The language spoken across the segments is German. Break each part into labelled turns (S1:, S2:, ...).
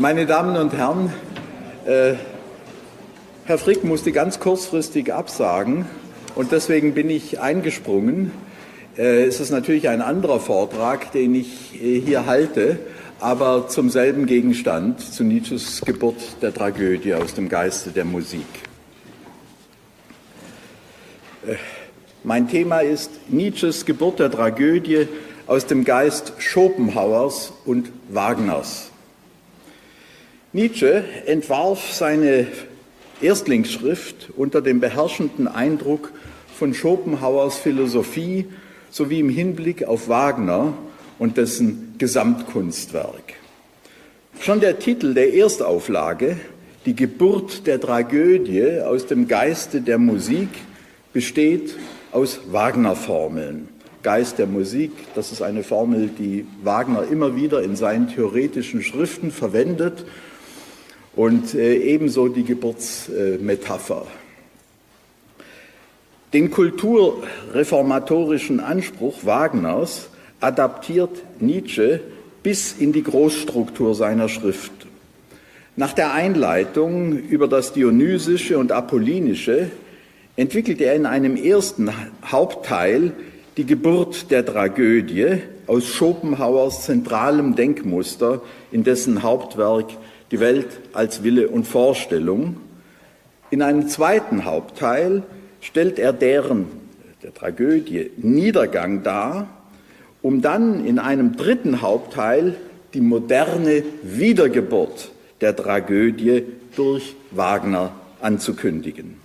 S1: Meine Damen und Herren, äh, Herr Frick musste ganz kurzfristig absagen und deswegen bin ich eingesprungen. Äh, es ist natürlich ein anderer Vortrag, den ich äh, hier halte, aber zum selben Gegenstand, zu Nietzsches Geburt der Tragödie aus dem Geiste der Musik. Äh, mein Thema ist Nietzsches Geburt der Tragödie aus dem Geist Schopenhauers und Wagners. Nietzsche entwarf seine Erstlingsschrift unter dem beherrschenden Eindruck von Schopenhauers Philosophie sowie im Hinblick auf Wagner und dessen Gesamtkunstwerk. Schon der Titel der Erstauflage, Die Geburt der Tragödie aus dem Geiste der Musik, besteht aus Wagner-Formeln. Geist der Musik, das ist eine Formel, die Wagner immer wieder in seinen theoretischen Schriften verwendet und äh, ebenso die Geburtsmetapher. Den kulturreformatorischen Anspruch Wagners adaptiert Nietzsche bis in die Großstruktur seiner Schrift. Nach der Einleitung über das Dionysische und Apollinische entwickelt er in einem ersten Hauptteil die Geburt der Tragödie aus Schopenhauers zentralem Denkmuster, in dessen Hauptwerk Die Welt als Wille und Vorstellung. In einem zweiten Hauptteil stellt er deren, der Tragödie, Niedergang dar, um dann in einem dritten Hauptteil die moderne Wiedergeburt der Tragödie durch Wagner anzukündigen.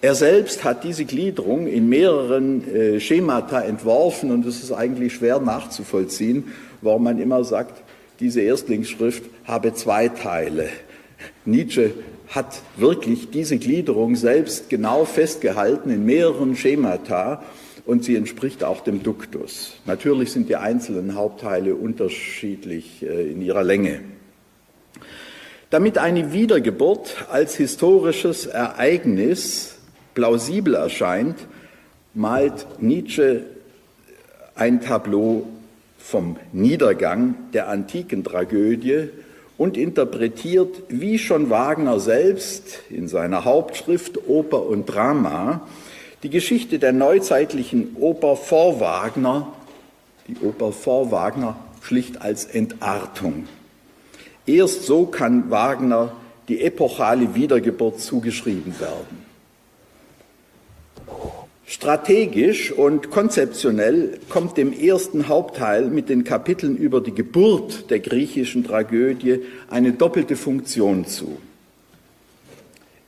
S1: Er selbst hat diese Gliederung in mehreren äh, Schemata entworfen und es ist eigentlich schwer nachzuvollziehen, warum man immer sagt, diese Erstlingsschrift habe zwei Teile. Nietzsche hat wirklich diese Gliederung selbst genau festgehalten in mehreren Schemata und sie entspricht auch dem Duktus. Natürlich sind die einzelnen Hauptteile unterschiedlich äh, in ihrer Länge. Damit eine Wiedergeburt als historisches Ereignis plausibel erscheint, malt Nietzsche ein Tableau vom Niedergang der antiken Tragödie und interpretiert, wie schon Wagner selbst in seiner Hauptschrift Oper und Drama, die Geschichte der neuzeitlichen Oper vor Wagner, die Oper vor Wagner schlicht als Entartung. Erst so kann Wagner die epochale Wiedergeburt zugeschrieben werden. Strategisch und konzeptionell kommt dem ersten Hauptteil mit den Kapiteln über die Geburt der griechischen Tragödie eine doppelte Funktion zu.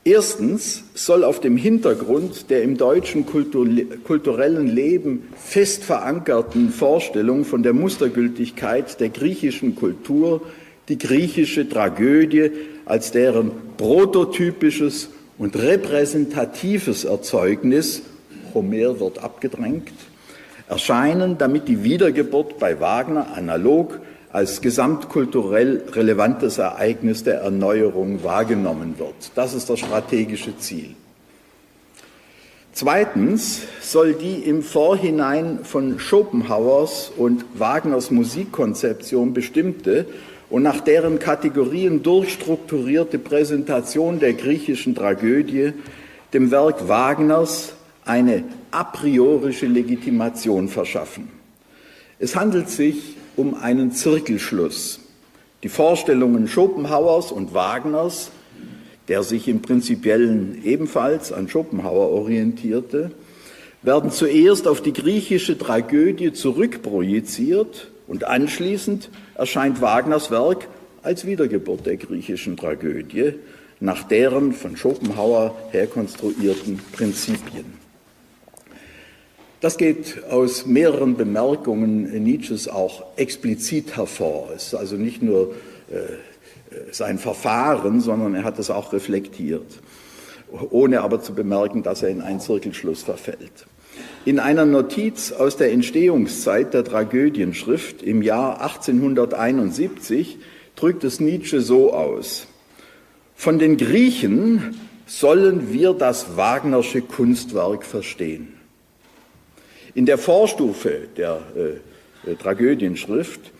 S1: Erstens soll auf dem Hintergrund der im deutschen kulturellen Leben fest verankerten Vorstellung von der Mustergültigkeit der griechischen Kultur die griechische Tragödie als deren prototypisches und repräsentatives Erzeugnis Homer wird abgedrängt, erscheinen, damit die Wiedergeburt bei Wagner analog als gesamtkulturell relevantes Ereignis der Erneuerung wahrgenommen wird. Das ist das strategische Ziel. Zweitens soll die im Vorhinein von Schopenhauers und Wagners Musikkonzeption bestimmte und nach deren Kategorien durchstrukturierte Präsentation der griechischen Tragödie dem Werk Wagners eine a priorische Legitimation verschaffen. Es handelt sich um einen Zirkelschluss. Die Vorstellungen Schopenhauers und Wagners, der sich im Prinzipiellen ebenfalls an Schopenhauer orientierte, werden zuerst auf die griechische Tragödie zurückprojiziert und anschließend erscheint Wagners Werk als Wiedergeburt der griechischen Tragödie nach deren von Schopenhauer herkonstruierten Prinzipien. Das geht aus mehreren Bemerkungen Nietzsches auch explizit hervor. Es ist also nicht nur äh, sein Verfahren, sondern er hat es auch reflektiert, ohne aber zu bemerken, dass er in einen Zirkelschluss verfällt. In einer Notiz aus der Entstehungszeit der Tragödienschrift im Jahr 1871 drückt es Nietzsche so aus. Von den Griechen sollen wir das Wagnersche Kunstwerk verstehen. In der Vorstufe der äh, äh, Tragödienschrift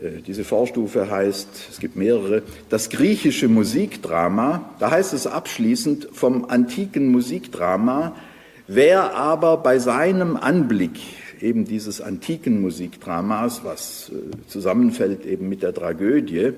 S1: Äh, diese Vorstufe heißt, es gibt mehrere, das griechische Musikdrama. Da heißt es abschließend vom antiken Musikdrama, wer aber bei seinem Anblick eben dieses antiken Musikdramas, was äh, zusammenfällt eben mit der Tragödie,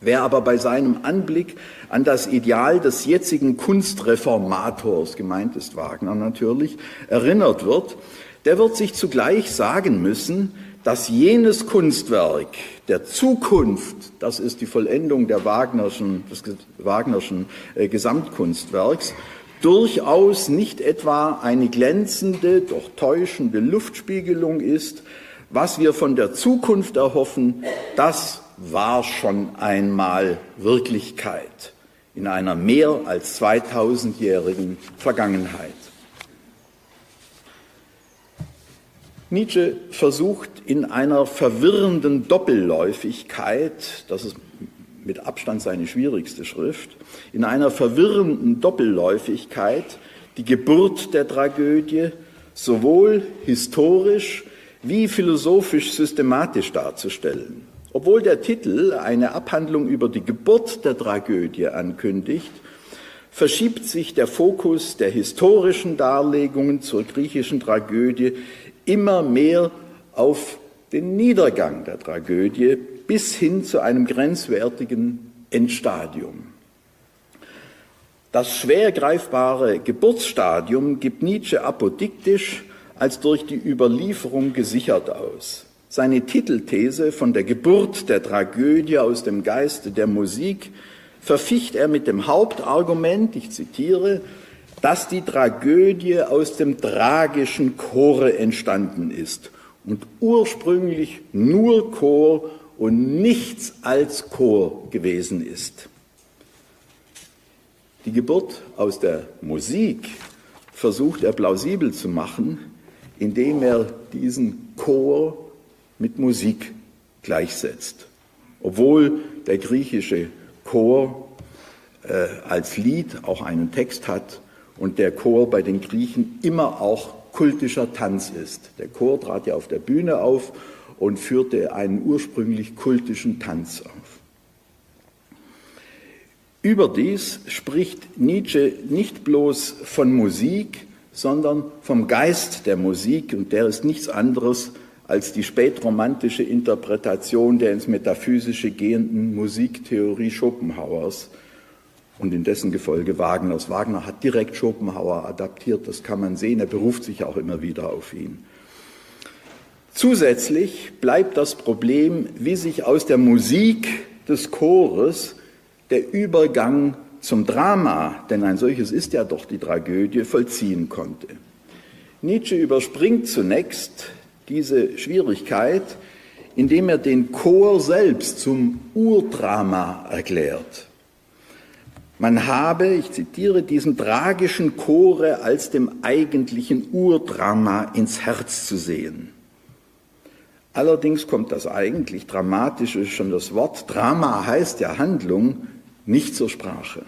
S1: Wer aber bei seinem Anblick an das Ideal des jetzigen Kunstreformators, gemeint ist Wagner natürlich, erinnert wird, der wird sich zugleich sagen müssen, dass jenes Kunstwerk der Zukunft, das ist die Vollendung der Wagnerschen, des Wagnerschen äh, Gesamtkunstwerks, durchaus nicht etwa eine glänzende, doch täuschende Luftspiegelung ist. Was wir von der Zukunft erhoffen, das war schon einmal Wirklichkeit in einer mehr als 2000-jährigen Vergangenheit. Nietzsche versucht in einer verwirrenden Doppelläufigkeit, das ist mit Abstand seine schwierigste Schrift, in einer verwirrenden Doppelläufigkeit die Geburt der Tragödie sowohl historisch wie philosophisch systematisch darzustellen. Obwohl der Titel eine Abhandlung über die Geburt der Tragödie ankündigt, verschiebt sich der Fokus der historischen Darlegungen zur griechischen Tragödie immer mehr auf den Niedergang der Tragödie bis hin zu einem grenzwertigen Endstadium. Das schwer greifbare Geburtsstadium gibt Nietzsche apodiktisch als durch die Überlieferung gesichert aus. Seine Titelthese von der Geburt der Tragödie aus dem Geiste der Musik verficht er mit dem Hauptargument, ich zitiere, dass die Tragödie aus dem tragischen Chore entstanden ist und ursprünglich nur Chor und nichts als Chor gewesen ist. Die Geburt aus der Musik versucht er plausibel zu machen, indem er diesen Chor mit Musik gleichsetzt. Obwohl der griechische Chor äh, als Lied auch einen Text hat und der Chor bei den Griechen immer auch kultischer Tanz ist. Der Chor trat ja auf der Bühne auf und führte einen ursprünglich kultischen Tanz auf. Überdies spricht Nietzsche nicht bloß von Musik, sondern vom Geist der Musik und der ist nichts anderes als die spätromantische Interpretation der ins Metaphysische gehenden Musiktheorie Schopenhauers und in dessen Gefolge Wagners. Wagner hat direkt Schopenhauer adaptiert, das kann man sehen, er beruft sich auch immer wieder auf ihn. Zusätzlich bleibt das Problem, wie sich aus der Musik des Chores der Übergang zum Drama, denn ein solches ist ja doch die Tragödie, vollziehen konnte. Nietzsche überspringt zunächst diese Schwierigkeit, indem er den Chor selbst zum Urdrama erklärt. Man habe, ich zitiere, diesen tragischen Chore als dem eigentlichen Urdrama ins Herz zu sehen. Allerdings kommt das eigentlich Dramatische, schon das Wort Drama heißt ja Handlung, nicht zur Sprache.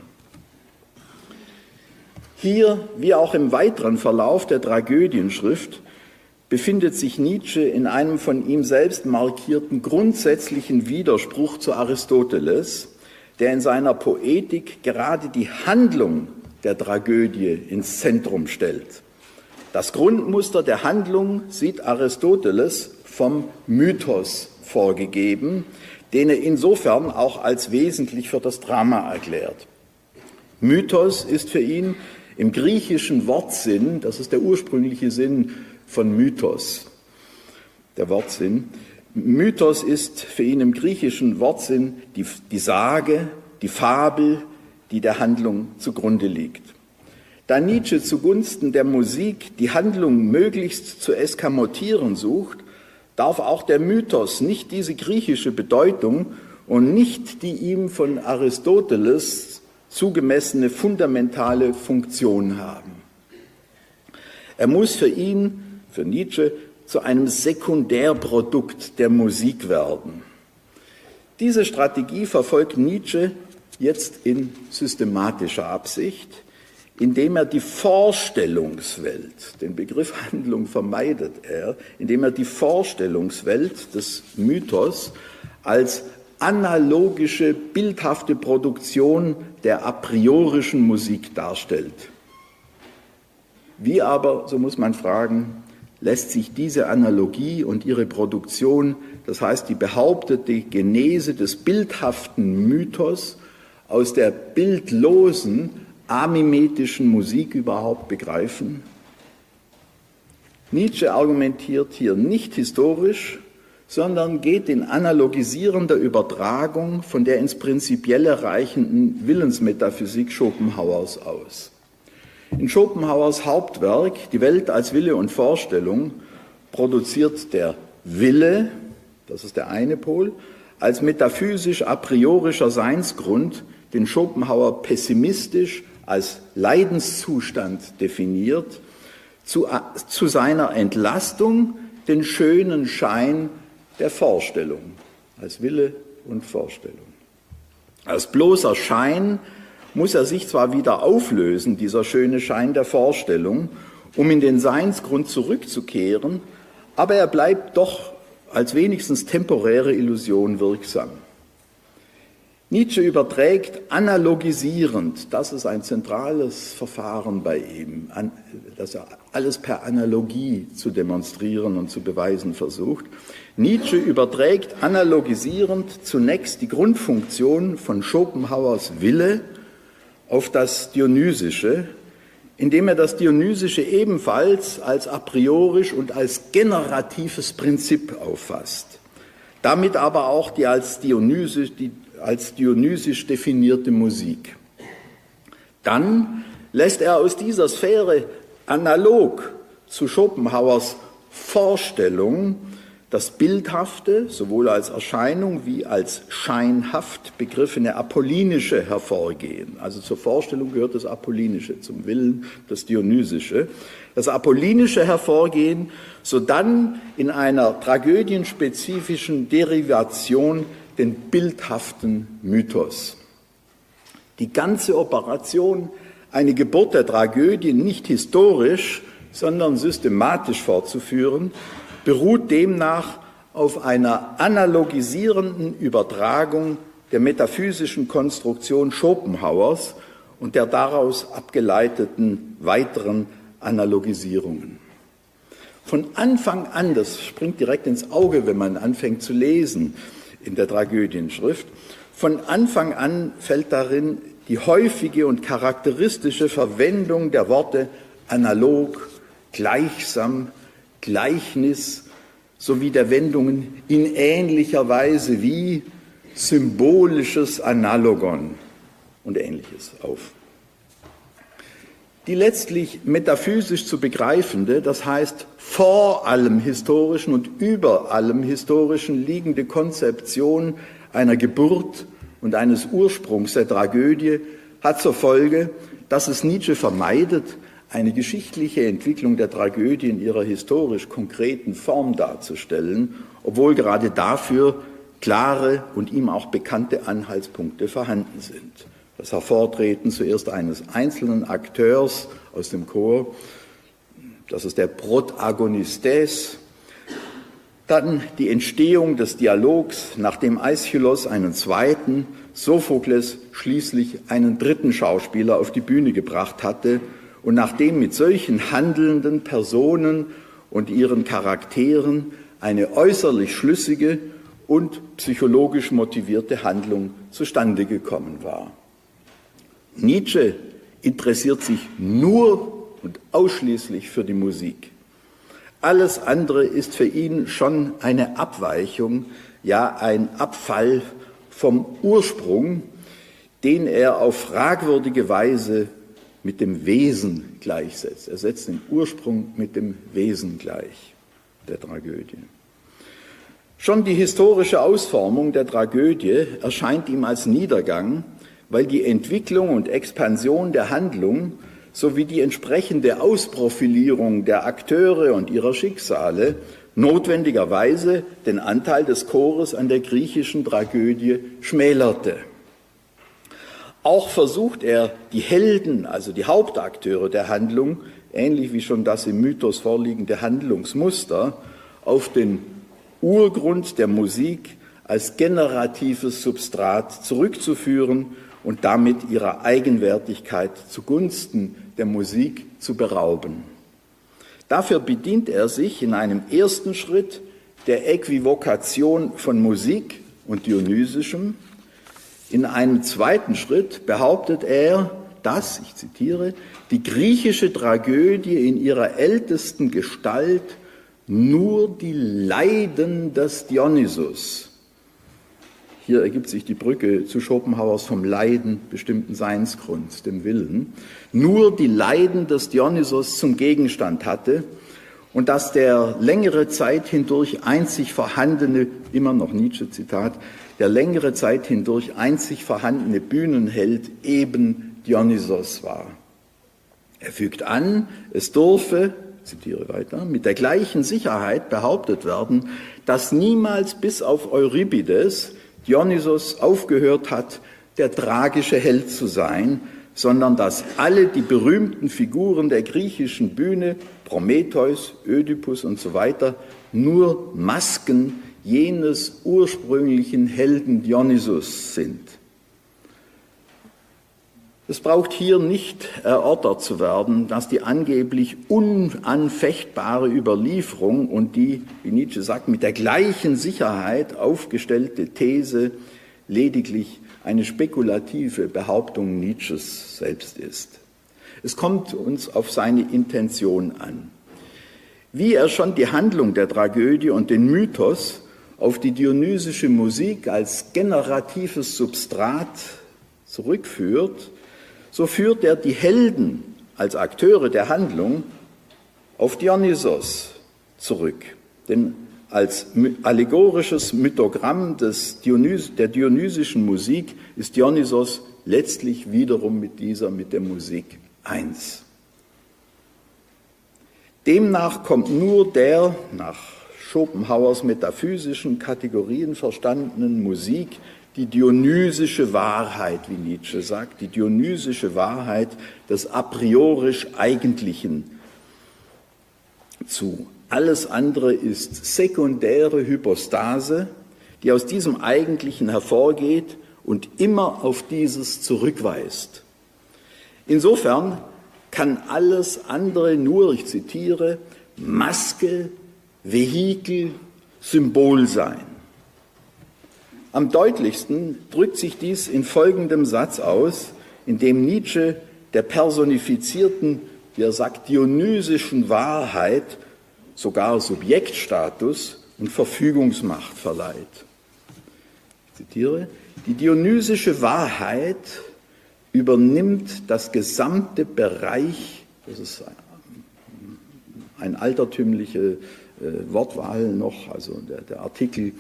S1: Hier, wie auch im weiteren Verlauf der Tragödienschrift, befindet sich Nietzsche in einem von ihm selbst markierten grundsätzlichen Widerspruch zu Aristoteles, der in seiner Poetik gerade die Handlung der Tragödie ins Zentrum stellt. Das Grundmuster der Handlung sieht Aristoteles vom Mythos vorgegeben, den er insofern auch als wesentlich für das Drama erklärt. Mythos ist für ihn im griechischen Wortsinn, das ist der ursprüngliche Sinn von Mythos, der Wortsinn, Mythos ist für ihn im griechischen Wortsinn die, die Sage, die Fabel, die der Handlung zugrunde liegt. Da Nietzsche zugunsten der Musik die Handlung möglichst zu eskamotieren sucht, darf auch der Mythos nicht diese griechische Bedeutung und nicht die ihm von Aristoteles zugemessene fundamentale Funktion haben. Er muss für ihn, für Nietzsche, zu einem Sekundärprodukt der Musik werden. Diese Strategie verfolgt Nietzsche jetzt in systematischer Absicht, indem er die Vorstellungswelt, den Begriff Handlung vermeidet er, indem er die Vorstellungswelt des Mythos als analogische, bildhafte Produktion der a priorischen Musik darstellt. Wie aber, so muss man fragen, lässt sich diese Analogie und ihre Produktion, das heißt die behauptete Genese des bildhaften Mythos aus der bildlosen amimetischen Musik überhaupt begreifen? Nietzsche argumentiert hier nicht historisch, sondern geht in analogisierender Übertragung von der ins Prinzipielle reichenden Willensmetaphysik Schopenhauers aus. In Schopenhauers Hauptwerk Die Welt als Wille und Vorstellung produziert der Wille, das ist der eine Pol, als metaphysisch a priorischer Seinsgrund, den Schopenhauer pessimistisch als Leidenszustand definiert, zu, zu seiner Entlastung den schönen Schein der Vorstellung, als Wille und Vorstellung. Als bloßer Schein muss er sich zwar wieder auflösen, dieser schöne Schein der Vorstellung, um in den Seinsgrund zurückzukehren, aber er bleibt doch als wenigstens temporäre Illusion wirksam. Nietzsche überträgt analogisierend, das ist ein zentrales Verfahren bei ihm, dass er alles per Analogie zu demonstrieren und zu beweisen versucht. Nietzsche überträgt analogisierend zunächst die Grundfunktion von Schopenhauers Wille auf das Dionysische, indem er das Dionysische ebenfalls als a priorisch und als generatives Prinzip auffasst. Damit aber auch die als dionysisch, die als dionysisch definierte Musik. Dann lässt er aus dieser Sphäre analog zu Schopenhauers Vorstellung das Bildhafte, sowohl als Erscheinung wie als scheinhaft begriffene Apollinische hervorgehen. Also zur Vorstellung gehört das Apollinische, zum Willen das Dionysische. Das Apollinische hervorgehen, sodann in einer tragödienspezifischen Derivation den bildhaften Mythos. Die ganze Operation, eine Geburt der Tragödie nicht historisch, sondern systematisch fortzuführen, beruht demnach auf einer analogisierenden Übertragung der metaphysischen Konstruktion Schopenhauers und der daraus abgeleiteten weiteren Analogisierungen. Von Anfang an, das springt direkt ins Auge, wenn man anfängt zu lesen, in der Tragödienschrift. Von Anfang an fällt darin die häufige und charakteristische Verwendung der Worte analog, gleichsam, Gleichnis sowie der Wendungen in ähnlicher Weise wie symbolisches Analogon und ähnliches auf. Die letztlich metaphysisch zu begreifende, das heißt vor allem historischen und über allem historischen liegende Konzeption einer Geburt und eines Ursprungs der Tragödie hat zur Folge, dass es Nietzsche vermeidet, eine geschichtliche Entwicklung der Tragödie in ihrer historisch konkreten Form darzustellen, obwohl gerade dafür klare und ihm auch bekannte Anhaltspunkte vorhanden sind. Das Hervortreten zuerst eines einzelnen Akteurs aus dem Chor, das ist der Protagonistes, dann die Entstehung des Dialogs, nachdem Aeschylus einen zweiten, Sophokles schließlich einen dritten Schauspieler auf die Bühne gebracht hatte und nachdem mit solchen handelnden Personen und ihren Charakteren eine äußerlich schlüssige und psychologisch motivierte Handlung zustande gekommen war. Nietzsche interessiert sich nur und ausschließlich für die Musik. Alles andere ist für ihn schon eine Abweichung, ja ein Abfall vom Ursprung, den er auf fragwürdige Weise mit dem Wesen gleichsetzt. Er setzt den Ursprung mit dem Wesen gleich der Tragödie. Schon die historische Ausformung der Tragödie erscheint ihm als Niedergang, weil die Entwicklung und Expansion der Handlung sowie die entsprechende Ausprofilierung der Akteure und ihrer Schicksale notwendigerweise den Anteil des Chores an der griechischen Tragödie schmälerte. Auch versucht er, die Helden, also die Hauptakteure der Handlung, ähnlich wie schon das im Mythos vorliegende Handlungsmuster, auf den Urgrund der Musik als generatives Substrat zurückzuführen und damit ihrer Eigenwertigkeit zugunsten der Musik zu berauben. Dafür bedient er sich in einem ersten Schritt der Äquivokation von Musik und Dionysischem. In einem zweiten Schritt behauptet er, dass, ich zitiere, die griechische Tragödie in ihrer ältesten Gestalt nur die Leiden des Dionysus. Hier ergibt sich die Brücke zu Schopenhauers vom Leiden bestimmten Seinsgrunds, dem Willen, nur die Leiden des Dionysos zum Gegenstand hatte und dass der längere Zeit hindurch einzig vorhandene, immer noch Nietzsche Zitat, der längere Zeit hindurch einzig vorhandene Bühnenheld eben Dionysos war. Er fügt an, es durfe, zitiere weiter, mit der gleichen Sicherheit behauptet werden, dass niemals bis auf Euripides Dionysos aufgehört hat, der tragische Held zu sein, sondern dass alle die berühmten Figuren der griechischen Bühne, Prometheus, Ödipus und so weiter, nur Masken jenes ursprünglichen Helden Dionysos sind. Es braucht hier nicht erörtert zu werden, dass die angeblich unanfechtbare Überlieferung und die, wie Nietzsche sagt, mit der gleichen Sicherheit aufgestellte These lediglich eine spekulative Behauptung Nietzsches selbst ist. Es kommt uns auf seine Intention an. Wie er schon die Handlung der Tragödie und den Mythos auf die dionysische Musik als generatives Substrat zurückführt, so führt er die Helden als Akteure der Handlung auf Dionysos zurück. Denn als allegorisches Mythogramm des Dionys, der dionysischen Musik ist Dionysos letztlich wiederum mit dieser, mit der Musik eins. Demnach kommt nur der nach Schopenhauers metaphysischen Kategorien verstandenen Musik die dionysische Wahrheit, wie Nietzsche sagt, die dionysische Wahrheit des a priorisch Eigentlichen zu. Alles andere ist sekundäre Hypostase, die aus diesem Eigentlichen hervorgeht und immer auf dieses zurückweist. Insofern kann alles andere nur, ich zitiere, Maske, Vehikel, Symbol sein. Am deutlichsten drückt sich dies in folgendem Satz aus, in dem Nietzsche der personifizierten, wie er sagt, dionysischen Wahrheit sogar Subjektstatus und Verfügungsmacht verleiht. Ich zitiere, die dionysische Wahrheit übernimmt das gesamte Bereich, das ist ein altertümliche äh, Wortwahl noch, also der, der Artikel,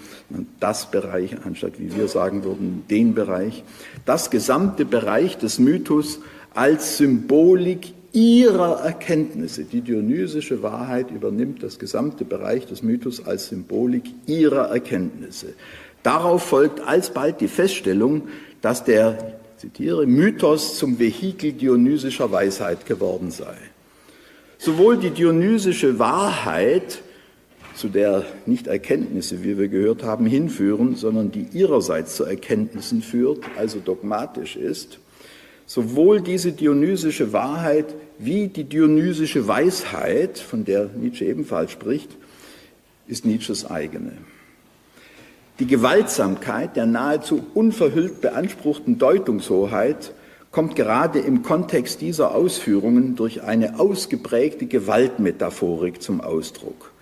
S1: das Bereich, anstatt wie wir sagen würden, den Bereich, das gesamte Bereich des Mythos als Symbolik ihrer Erkenntnisse. Die dionysische Wahrheit übernimmt das gesamte Bereich des Mythos als Symbolik ihrer Erkenntnisse. Darauf folgt alsbald die Feststellung, dass der, zitiere, Mythos zum Vehikel dionysischer Weisheit geworden sei. Sowohl die dionysische Wahrheit zu der nicht Erkenntnisse, wie wir gehört haben, hinführen, sondern die ihrerseits zu Erkenntnissen führt, also dogmatisch ist, sowohl diese dionysische Wahrheit wie die dionysische Weisheit, von der Nietzsche ebenfalls spricht, ist Nietzsches eigene. Die Gewaltsamkeit der nahezu unverhüllt beanspruchten Deutungshoheit kommt gerade im Kontext dieser Ausführungen durch eine ausgeprägte Gewaltmetaphorik zum Ausdruck.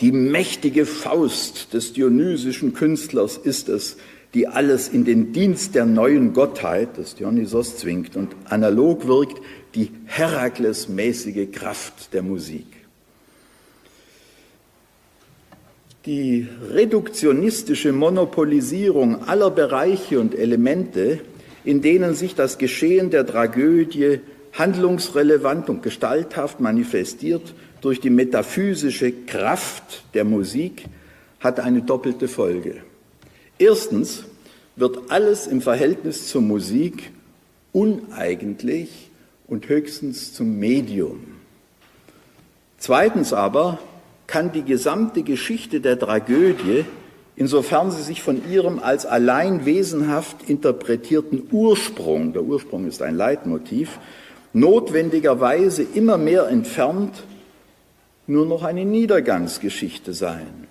S1: Die mächtige Faust des dionysischen Künstlers ist es, die alles in den Dienst der neuen Gottheit des Dionysos zwingt und analog wirkt die Heraklesmäßige Kraft der Musik. Die reduktionistische Monopolisierung aller Bereiche und Elemente, in denen sich das Geschehen der Tragödie handlungsrelevant und gestalthaft manifestiert, durch die metaphysische Kraft der Musik hat eine doppelte Folge. Erstens wird alles im Verhältnis zur Musik uneigentlich und höchstens zum Medium. Zweitens aber kann die gesamte Geschichte der Tragödie insofern sie sich von ihrem als allein wesenhaft interpretierten Ursprung, der Ursprung ist ein Leitmotiv, notwendigerweise immer mehr entfernt nur noch eine Niedergangsgeschichte sein.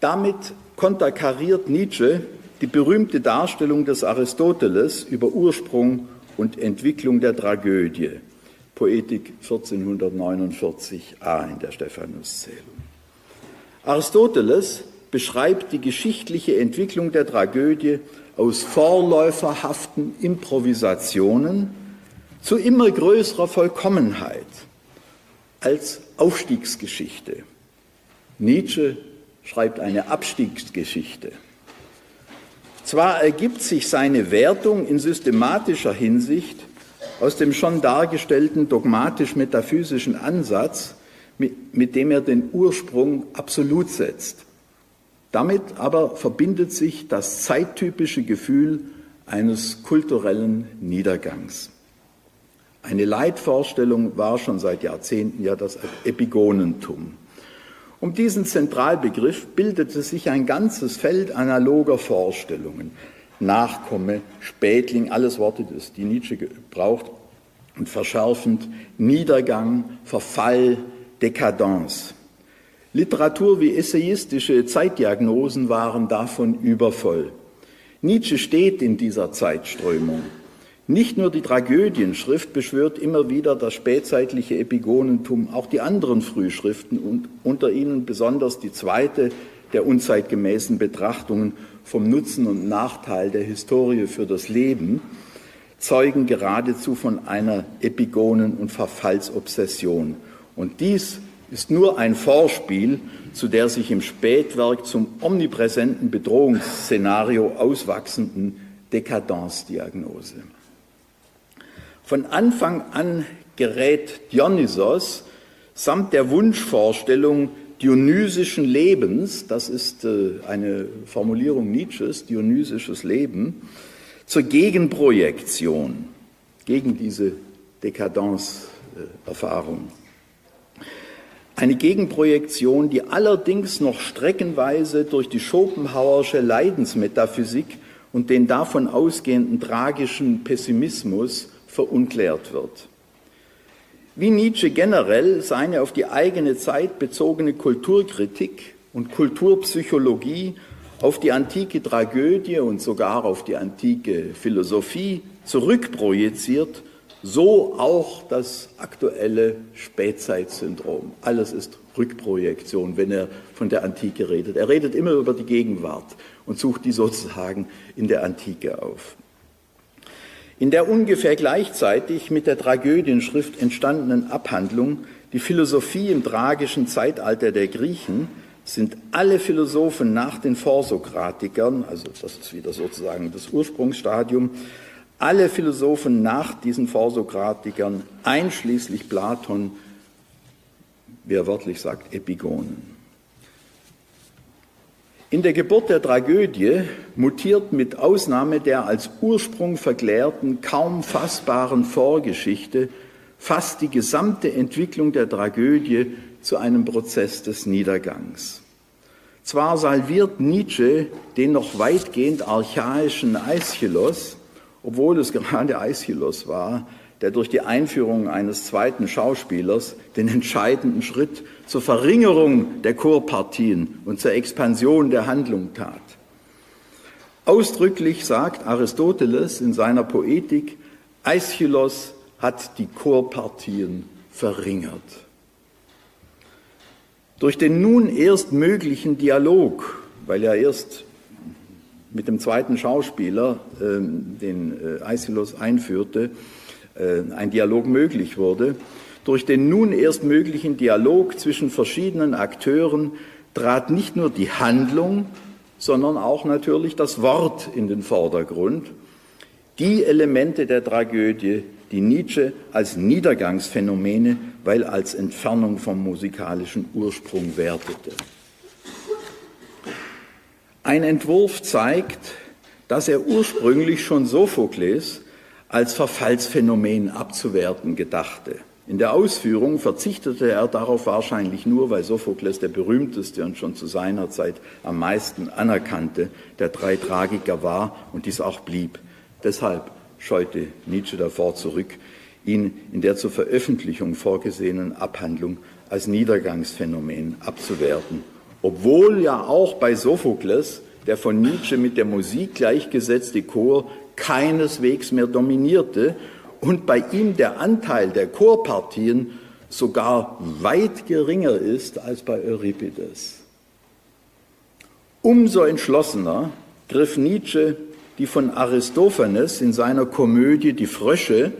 S1: Damit konterkariert Nietzsche die berühmte Darstellung des Aristoteles über Ursprung und Entwicklung der Tragödie, Poetik 1449a in der Stephanuszählung. Aristoteles beschreibt die geschichtliche Entwicklung der Tragödie aus vorläuferhaften Improvisationen zu immer größerer Vollkommenheit als Aufstiegsgeschichte. Nietzsche schreibt eine Abstiegsgeschichte. Zwar ergibt sich seine Wertung in systematischer Hinsicht aus dem schon dargestellten dogmatisch-metaphysischen Ansatz, mit, mit, dem er den Ursprung absolut setzt. Damit aber verbindet sich das zeittypische Gefühl eines kulturellen Niedergangs. Eine Leitvorstellung war schon seit Jahrzehnten ja das Epigonentum. Um diesen Zentralbegriff bildete sich ein ganzes Feld analoger Vorstellungen. Nachkomme, Spätling, alles Worte, die Nietzsche gebraucht und verschärfend, Niedergang, Verfall, Dekadence. Literatur wie essayistische Zeitdiagnosen waren davon übervoll. Nietzsche steht in dieser Zeitströmung. Nicht nur die Tragödienschrift beschwört immer wieder das spätzeitliche Epigonentum, auch die anderen Frühschriften und unter ihnen besonders die zweite der unzeitgemäßen Betrachtungen vom Nutzen und Nachteil der Historie für das Leben zeugen geradezu von einer Epigonen- und Verfallsobsession. Und dies ist nur ein Vorspiel zu der sich im Spätwerk zum omnipräsenten Bedrohungsszenario auswachsenden Dekadenzdiagnose. Von Anfang an gerät Dionysos samt der Wunschvorstellung dionysischen Lebens, das ist äh, eine Formulierung Nietzsches, dionysisches Leben, zur Gegenprojektion gegen diese Dekadenzerfahrung. Eine Gegenprojektion, die allerdings noch streckenweise durch die Schopenhauersche Leidensmetaphysik und den davon ausgehenden tragischen Pessimismus verunklärt wird. Wie Nietzsche generell seine auf die eigene Zeit bezogene Kulturkritik und Kulturpsychologie auf die antike Tragödie und sogar auf die antike Philosophie zurückprojiziert, so auch das aktuelle Spätzeitsyndrom. Alles ist Rückprojektion, wenn er von der Antike redet. Er redet immer über die Gegenwart und sucht die sozusagen in der Antike auf. In der ungefähr gleichzeitig mit der Tragödienschrift entstandenen Abhandlung Die Philosophie im tragischen Zeitalter der Griechen sind alle Philosophen nach den Vorsokratikern, also das ist wieder sozusagen das Ursprungsstadium, alle Philosophen nach diesen Vorsokratikern, einschließlich Platon, wie er wörtlich sagt, Epigonen. In der Geburt der Tragödie mutiert mit Ausnahme der als Ursprung verklärten, kaum fassbaren Vorgeschichte fast die gesamte Entwicklung der Tragödie zu einem Prozess des Niedergangs. Zwar salviert Nietzsche den noch weitgehend archaischen Aeschylus, obwohl es gerade Aeschylus war, der durch die Einführung eines zweiten Schauspielers den entscheidenden Schritt zur Verringerung der Chorpartien und zur Expansion der Handlung tat. Ausdrücklich sagt Aristoteles in seiner Poetik, Aeschylus hat die Chorpartien verringert. Durch den nun erst möglichen Dialog, weil er erst mit dem zweiten Schauspieler, äh, den äh, Aeschylus einführte, ein Dialog möglich wurde. Durch den nun erst möglichen Dialog zwischen verschiedenen Akteuren trat nicht nur die Handlung, sondern auch natürlich das Wort in den Vordergrund. Die Elemente der Tragödie, die Nietzsche als Niedergangsphänomene, weil als Entfernung vom musikalischen Ursprung wertete. Ein Entwurf zeigt, dass er ursprünglich schon Sophokles als Verfallsphänomen abzuwerten gedachte. In der Ausführung verzichtete er darauf wahrscheinlich nur, weil Sophokles der berühmteste und schon zu seiner Zeit am meisten anerkannte der drei Tragiker war und dies auch blieb. Deshalb scheute Nietzsche davor zurück, ihn in der zur Veröffentlichung vorgesehenen Abhandlung als Niedergangsphänomen abzuwerten. Obwohl ja auch bei Sophokles der von Nietzsche mit der Musik gleichgesetzte Chor keineswegs mehr dominierte und bei ihm der Anteil der Chorpartien sogar weit geringer ist als bei Euripides. Umso entschlossener griff Nietzsche die von Aristophanes in seiner Komödie Die Frösche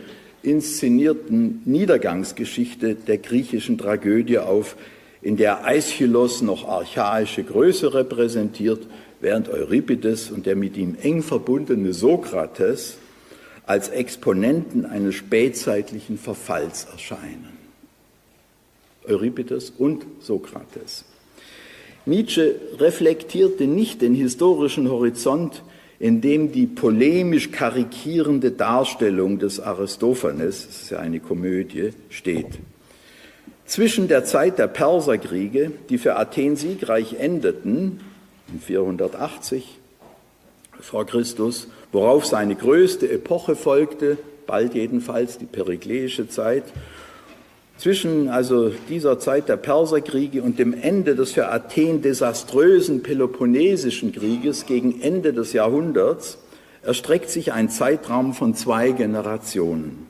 S1: inszenierten Niedergangsgeschichte der griechischen Tragödie auf, in der Aeschylus noch archaische Größe repräsentiert, während Euripides und der mit ihm eng verbundene Sokrates als Exponenten eines spätzeitlichen Verfalls erscheinen. Euripides und Sokrates. Nietzsche reflektierte nicht den historischen Horizont, in dem die polemisch karikierende Darstellung des Aristophanes, das ist ja eine Komödie, steht. Zwischen der Zeit der Perserkriege, die für Athen siegreich endeten, in 480 vor Christus, worauf seine größte Epoche folgte, bald jedenfalls die perikleische Zeit. Zwischen also dieser Zeit der Perserkriege und dem Ende des für Athen desaströsen Peloponnesischen Krieges gegen Ende des Jahrhunderts erstreckt sich ein Zeitraum von zwei Generationen.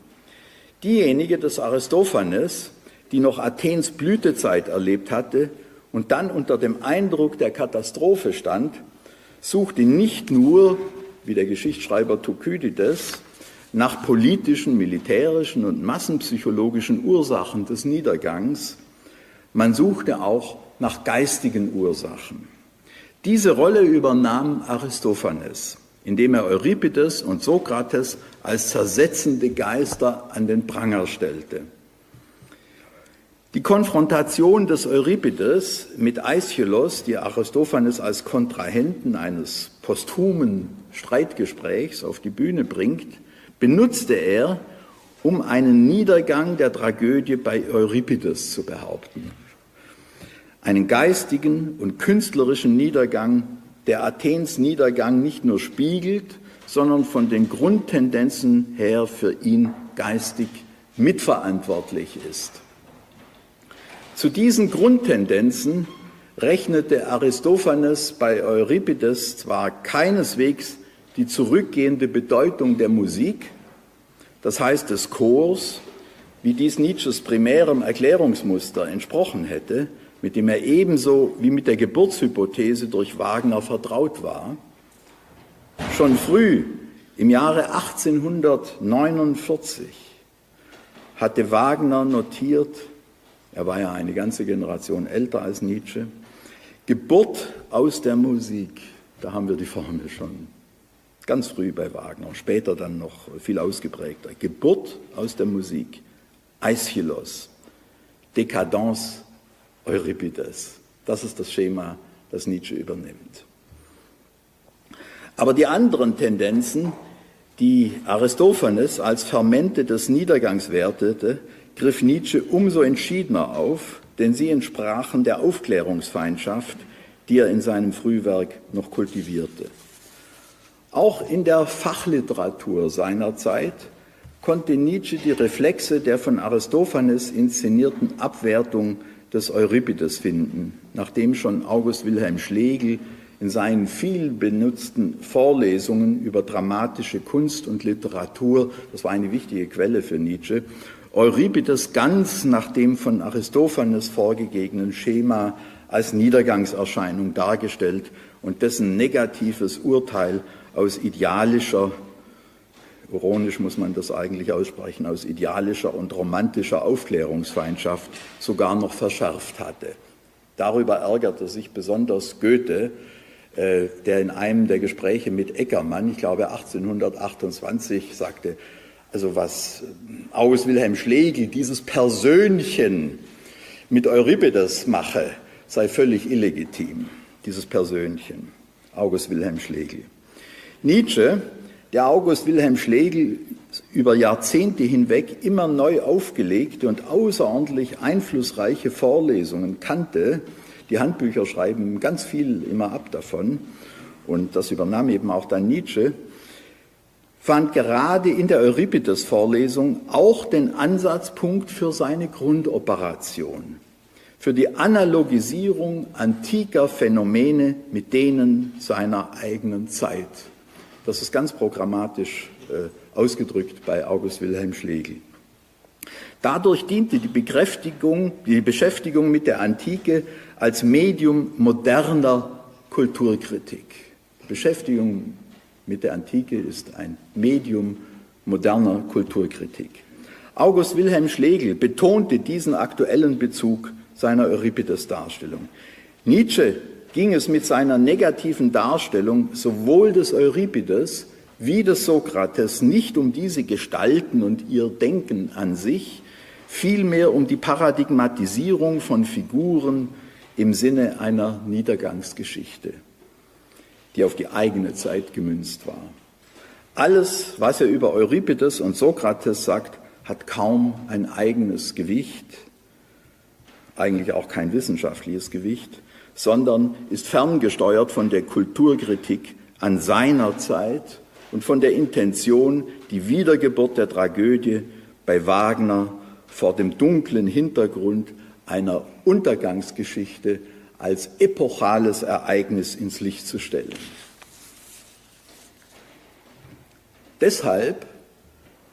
S1: Diejenige des Aristophanes, die noch Athens Blütezeit erlebt hatte und dann unter dem Eindruck der Katastrophe stand, suchte nicht nur wie der Geschichtsschreiber Thukydides, nach politischen, militärischen und massenpsychologischen Ursachen des Niedergangs. Man suchte auch nach geistigen Ursachen. Diese Rolle übernahm Aristophanes, indem er Euripides und Sokrates als zersetzende Geister an den Pranger stellte. Die Konfrontation des Euripides mit Aeschylus, die Aristophanes als Kontrahenten eines posthumen Streitgesprächs auf die Bühne bringt, benutzte er, um einen Niedergang der Tragödie bei Euripides zu behaupten. Einen geistigen und künstlerischen Niedergang, der Athens Niedergang nicht nur spiegelt, sondern von den Grundtendenzen her für ihn geistig mitverantwortlich ist. Zu diesen Grundtendenzen rechnete Aristophanes bei Euripides zwar keineswegs die zurückgehende Bedeutung der Musik, das heißt des Chors, wie dies Nietzsches primärem Erklärungsmuster entsprochen hätte, mit dem er ebenso wie mit der Geburtshypothese durch Wagner vertraut war. Schon früh, im Jahre 1849, hatte Wagner notiert, er war ja eine ganze Generation älter als Nietzsche. Geburt aus der Musik, da haben wir die Formel schon. Ganz früh bei Wagner, später dann noch viel ausgeprägter. Geburt aus der Musik. Aeschylus. Dekadence Euripides. Das ist das Schema, das Nietzsche übernimmt. Aber die anderen Tendenzen, die Aristophanes als Fermente des Niedergangs wertete, griff Nietzsche umso entschiedener auf, denn sie entsprachen der Aufklärungsfeindschaft, die er in seinem Frühwerk noch kultivierte. Auch in der Fachliteratur seiner Zeit konnte Nietzsche die Reflexe der von Aristophanes inszenierten Abwertung des Euripides finden, nachdem schon August Wilhelm Schlegel in seinen viel benutzten Vorlesungen über dramatische Kunst und Literatur, das war eine wichtige Quelle für Nietzsche, Euripides ganz nach dem von Aristophanes vorgegebenen Schema als Niedergangserscheinung dargestellt und dessen negatives Urteil aus idealischer, ironisch muss man das eigentlich aussprechen, aus idealischer und romantischer Aufklärungsfeindschaft sogar noch verschärft hatte. Darüber ärgerte sich besonders Goethe, äh, der in einem der Gespräche mit Eckermann, ich glaube 1828, sagte, also was August Wilhelm Schlegel, dieses Persönchen mit Euripides mache, sei völlig illegitim, dieses Persönchen, August Wilhelm Schlegel. Nietzsche, der August Wilhelm Schlegels über Jahrzehnte hinweg immer neu aufgelegte und außerordentlich einflussreiche Vorlesungen kannte. Die Handbücher schreiben ganz viel immer ab davon und das übernahm eben auch dann Nietzsche, fand gerade in der Euripides-Vorlesung auch den Ansatzpunkt für seine Grundoperation, für die Analogisierung antiker Phänomene mit denen seiner eigenen Zeit. Das ist ganz programmatisch äh, ausgedrückt bei August Wilhelm Schlegel. Dadurch diente die Bekräftigung, die Beschäftigung mit der Antike als Medium moderner Kulturkritik. Beschäftigung mit der Antike ist ein Medium moderner Kulturkritik. August Wilhelm Schlegel betonte diesen aktuellen Bezug seiner Euripides-Darstellung. Nietzsche ging es mit seiner negativen Darstellung sowohl des Euripides wie des Sokrates nicht um diese Gestalten und ihr Denken an sich, vielmehr um die Paradigmatisierung von Figuren im Sinne einer Niedergangsgeschichte, die auf die eigene Zeit gemünzt war. Alles, was er über Euripides und Sokrates sagt, hat kaum ein eigenes Gewicht, eigentlich auch kein wissenschaftliches Gewicht, sondern ist ferngesteuert von der Kulturkritik an seiner Zeit und von der Intention, die Wiedergeburt der Tragödie bei Wagner vor dem dunklen Hintergrund einer Untergangsgeschichte als epochales Ereignis ins Licht zu stellen. Deshalb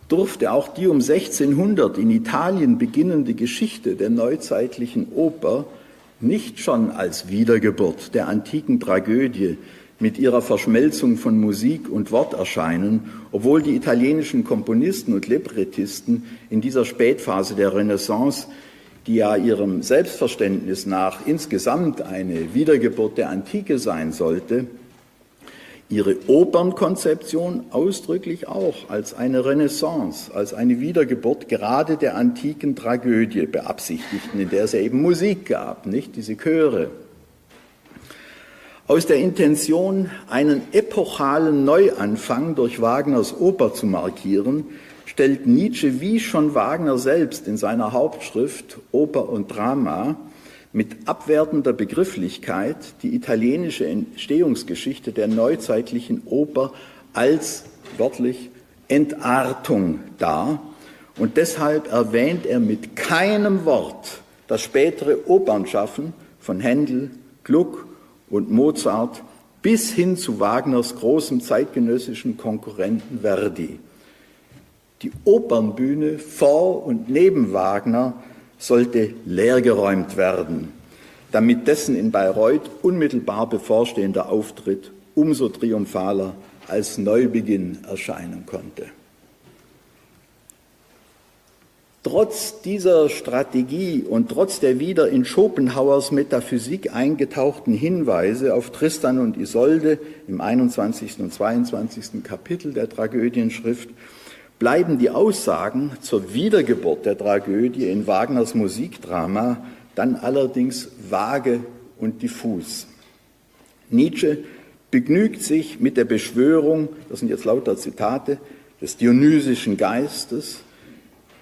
S1: durfte auch die um 1600 in Italien beginnende Geschichte der neuzeitlichen Oper nicht schon als Wiedergeburt der antiken Tragödie mit ihrer Verschmelzung von Musik und Wort erscheinen, obwohl die italienischen Komponisten und Librettisten in dieser Spätphase der Renaissance, die ja ihrem Selbstverständnis nach insgesamt eine Wiedergeburt der Antike sein sollte, ihre Opernkonzeption ausdrücklich auch als eine Renaissance, als eine Wiedergeburt gerade der antiken Tragödie beabsichtigten, in der es eben Musik gab, nicht diese Chöre. Aus der Intention, einen epochalen Neuanfang durch Wagners Oper zu markieren, stellt Nietzsche wie schon Wagner selbst in seiner Hauptschrift Oper und Drama mit abwertender Begrifflichkeit die italienische Entstehungsgeschichte der neuzeitlichen Oper als wörtlich Entartung dar. Und deshalb erwähnt er mit keinem Wort das spätere Opernschaffen von Händel, Gluck und Mozart bis hin zu Wagners großem zeitgenössischen Konkurrenten Verdi. Die Opernbühne vor und neben Wagner sollte leergeräumt werden, damit dessen in Bayreuth unmittelbar bevorstehender Auftritt umso triumphaler als Neubeginn erscheinen konnte. Trotz dieser Strategie und trotz der wieder in Schopenhauers Metaphysik eingetauchten Hinweise auf Tristan und Isolde im 21. und 22. Kapitel der Tragödienschrift bleiben die Aussagen zur Wiedergeburt der Tragödie in Wagners Musikdrama dann allerdings vage und diffus. Nietzsche begnügt sich mit der Beschwörung, das sind jetzt lauter Zitate, des dionysischen Geistes,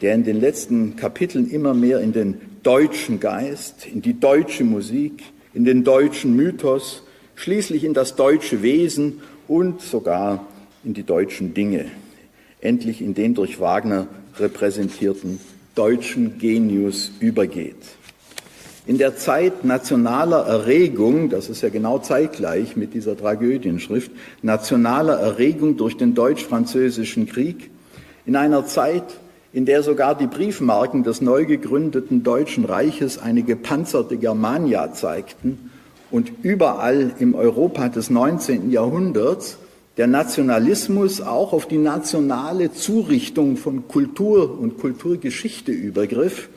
S1: der in den letzten Kapiteln immer mehr in den deutschen Geist, in die deutsche Musik, in den deutschen Mythos, schließlich in das deutsche Wesen und sogar in die deutschen Dinge, endlich in den durch Wagner repräsentierten deutschen Genius übergeht. In der Zeit nationaler Erregung, das ist ja genau zeitgleich mit dieser Tragödienschrift, nationaler Erregung durch den deutsch-französischen Krieg, in einer Zeit, in der sogar die Briefmarken des neu gegründeten Deutschen Reiches eine gepanzerte Germania zeigten und überall im Europa des 19. Jahrhunderts der Nationalismus auch auf die nationale Zurichtung von Kultur und Kulturgeschichte übergriff,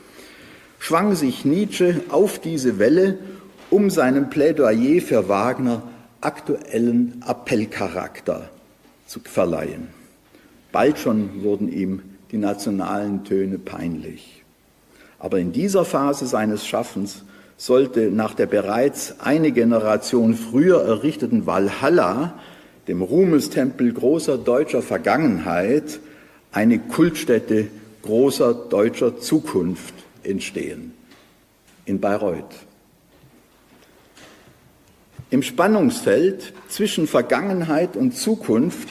S1: schwang sich Nietzsche auf diese Welle, um seinem Plädoyer für Wagner aktuellen Appellcharakter zu verleihen. Bald schon wurden ihm die nationalen Töne peinlich. Aber in dieser Phase seines Schaffens sollte nach der bereits eine Generation früher errichteten Valhalla, dem Ruhmestempel großer deutscher Vergangenheit, eine Kultstätte großer deutscher Zukunft entstehen in Bayreuth. Im Spannungsfeld zwischen Vergangenheit und Zukunft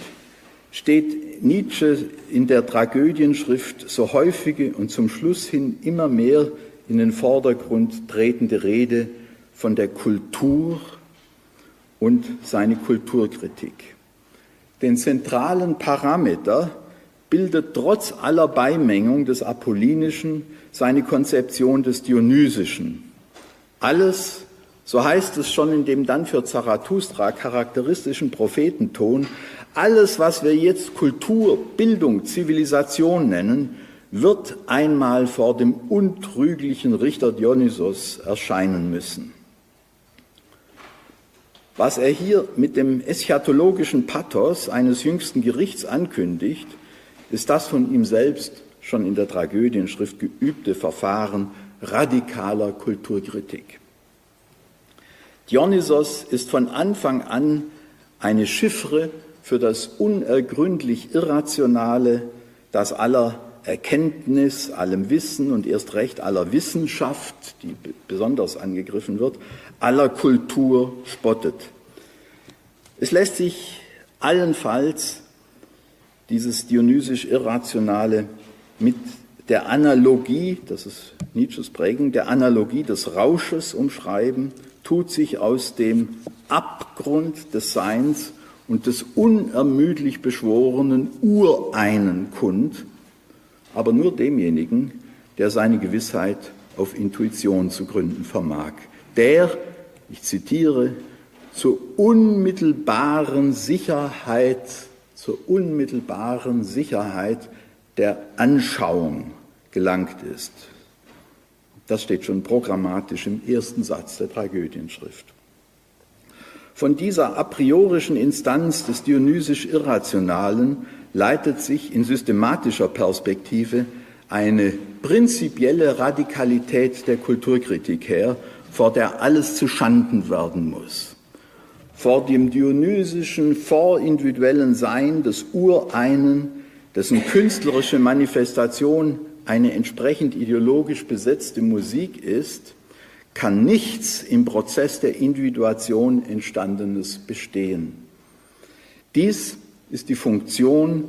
S1: steht Nietzsche in der Tragödienschrift so häufige und zum Schluss hin immer mehr in den Vordergrund tretende Rede von der Kultur und seine Kulturkritik. Den zentralen Parameter bildet trotz aller Beimengung des Apollinischen seine Konzeption des Dionysischen. Alles so heißt es schon in dem dann für Zarathustra charakteristischen Prophetenton, alles, was wir jetzt Kultur, Bildung, Zivilisation nennen, wird einmal vor dem untrüglichen Richter Dionysos erscheinen müssen. Was er hier mit dem eschatologischen Pathos eines jüngsten Gerichts ankündigt, ist das von ihm selbst schon in der Tragödienschrift geübte Verfahren radikaler Kulturkritik. Dionysos ist von Anfang an eine Chiffre für das unergründlich Irrationale, das aller Erkenntnis, allem Wissen und erst recht aller Wissenschaft, die besonders angegriffen wird, aller Kultur spottet. Es lässt sich allenfalls dieses dionysisch Irrationale mit der Analogie, das ist Nietzsches Prägung, der Analogie des Rausches umschreiben tut sich aus dem Abgrund des Seins und des unermüdlich beschworenen Ureinen kund, aber nur demjenigen, der seine Gewissheit auf Intuition zu gründen vermag. Der, ich zitiere, zur unmittelbaren Sicherheit, zur unmittelbaren Sicherheit der Anschauung gelangt ist. Das steht schon programmatisch im ersten Satz der Tragödienschrift. Von dieser a priorischen Instanz des dionysisch Irrationalen leitet sich in systematischer Perspektive eine prinzipielle Radikalität der Kulturkritik her, vor der alles zu Schanden werden muss. Vor dem dionysischen, vorindividuellen Sein des Ureinen, dessen künstlerische Manifestation eine entsprechend ideologisch besetzte Musik ist, kann nichts im Prozess der Individuation entstandenes bestehen. Dies ist die Funktion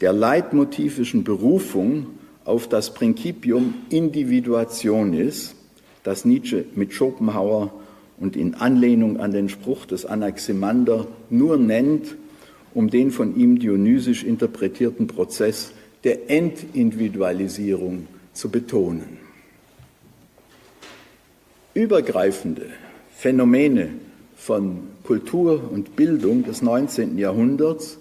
S1: der leitmotivischen Berufung auf das Principium Individuationis, das Nietzsche mit Schopenhauer und in Anlehnung an den Spruch des Anaximander nur nennt, um den von ihm dionysisch interpretierten Prozess der Entindividualisierung zu betonen. Übergreifende Phänomene von Kultur und Bildung des 19. Jahrhunderts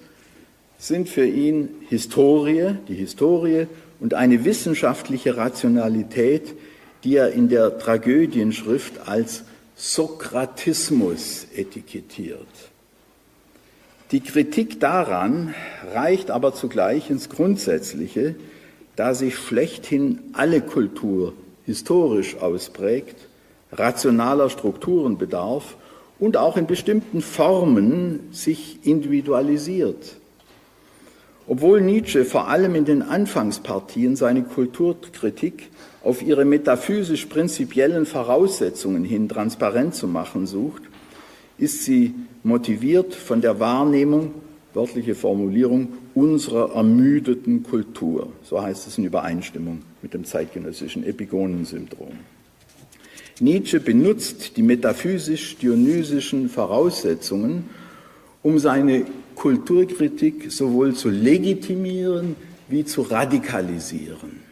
S1: sind für ihn Historie, die Historie und eine wissenschaftliche Rationalität, die er in der Tragödienschrift als Sokratismus etikettiert. Die Kritik daran reicht aber zugleich ins Grundsätzliche, da sich schlechthin alle Kultur historisch ausprägt, rationaler Strukturen bedarf und auch in bestimmten Formen sich individualisiert. Obwohl Nietzsche vor allem in den Anfangspartien seine Kulturkritik auf ihre metaphysisch prinzipiellen Voraussetzungen hin transparent zu machen sucht, ist sie motiviert von der Wahrnehmung, wörtliche Formulierung, unserer ermüdeten Kultur. So heißt es in Übereinstimmung mit dem zeitgenössischen Epigonensyndrom. Nietzsche benutzt die metaphysisch-dionysischen Voraussetzungen, um seine Kulturkritik sowohl zu legitimieren wie zu radikalisieren.